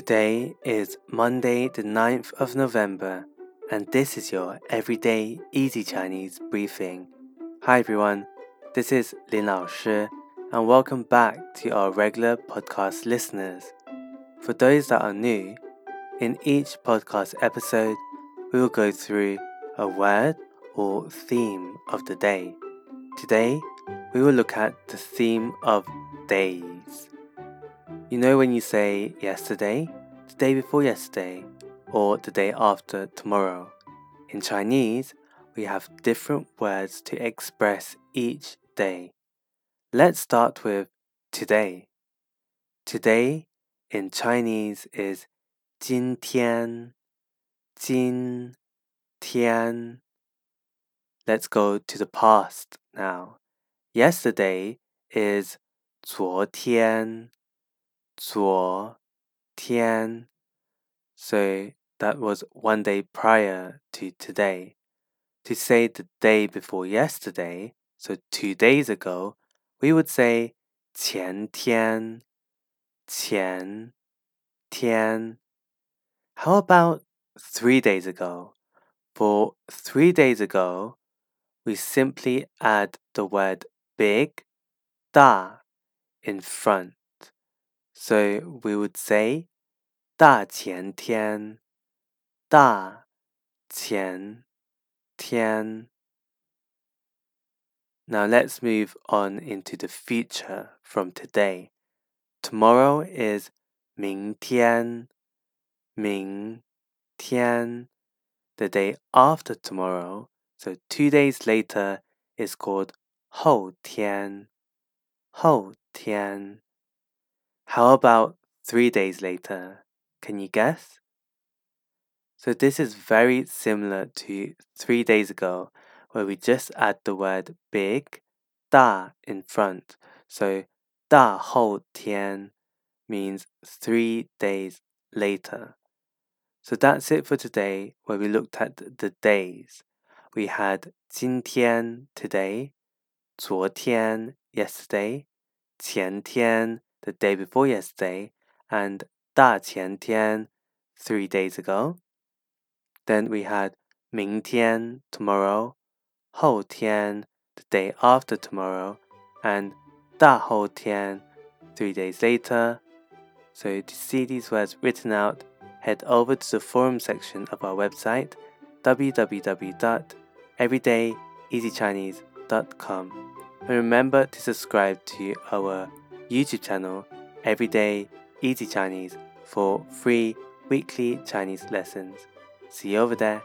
Today is Monday, the 9th of November, and this is your Everyday Easy Chinese briefing. Hi everyone, this is Lin Lao Shi, and welcome back to our regular podcast listeners. For those that are new, in each podcast episode, we will go through a word or theme of the day. Today, we will look at the theme of days. You know when you say yesterday, the day before yesterday, or the day after tomorrow. In Chinese, we have different words to express each day. Let's start with today. Today in Chinese is 今天,今天. Let's go to the past now. Yesterday is 昨天,昨天. So that was one day prior to today. To say the day before yesterday, so two days ago, we would say 前天,前天. How about three days ago? For three days ago, we simply add the word big, da, in front. So we would say 大前天,大前天. Now let's move on into the future from today. Tomorrow is 明天,明天. The day after tomorrow, so two days later, is called 后天,后天. How about three days later? Can you guess? So this is very similar to three days ago, where we just add the word big, 大 in front. So 大后天 means three days later. So that's it for today, where we looked at the days. We had 今天 today, 昨天 yesterday, 前天 the day before yesterday, and 大前天 three days ago. Then we had 明天 tomorrow, 后天 the day after tomorrow, and 大后天 three days later. So to see these words written out, head over to the forum section of our website www.everydayeasychinese.com and remember to subscribe to our YouTube channel Everyday Easy Chinese for free weekly Chinese lessons. See you over there.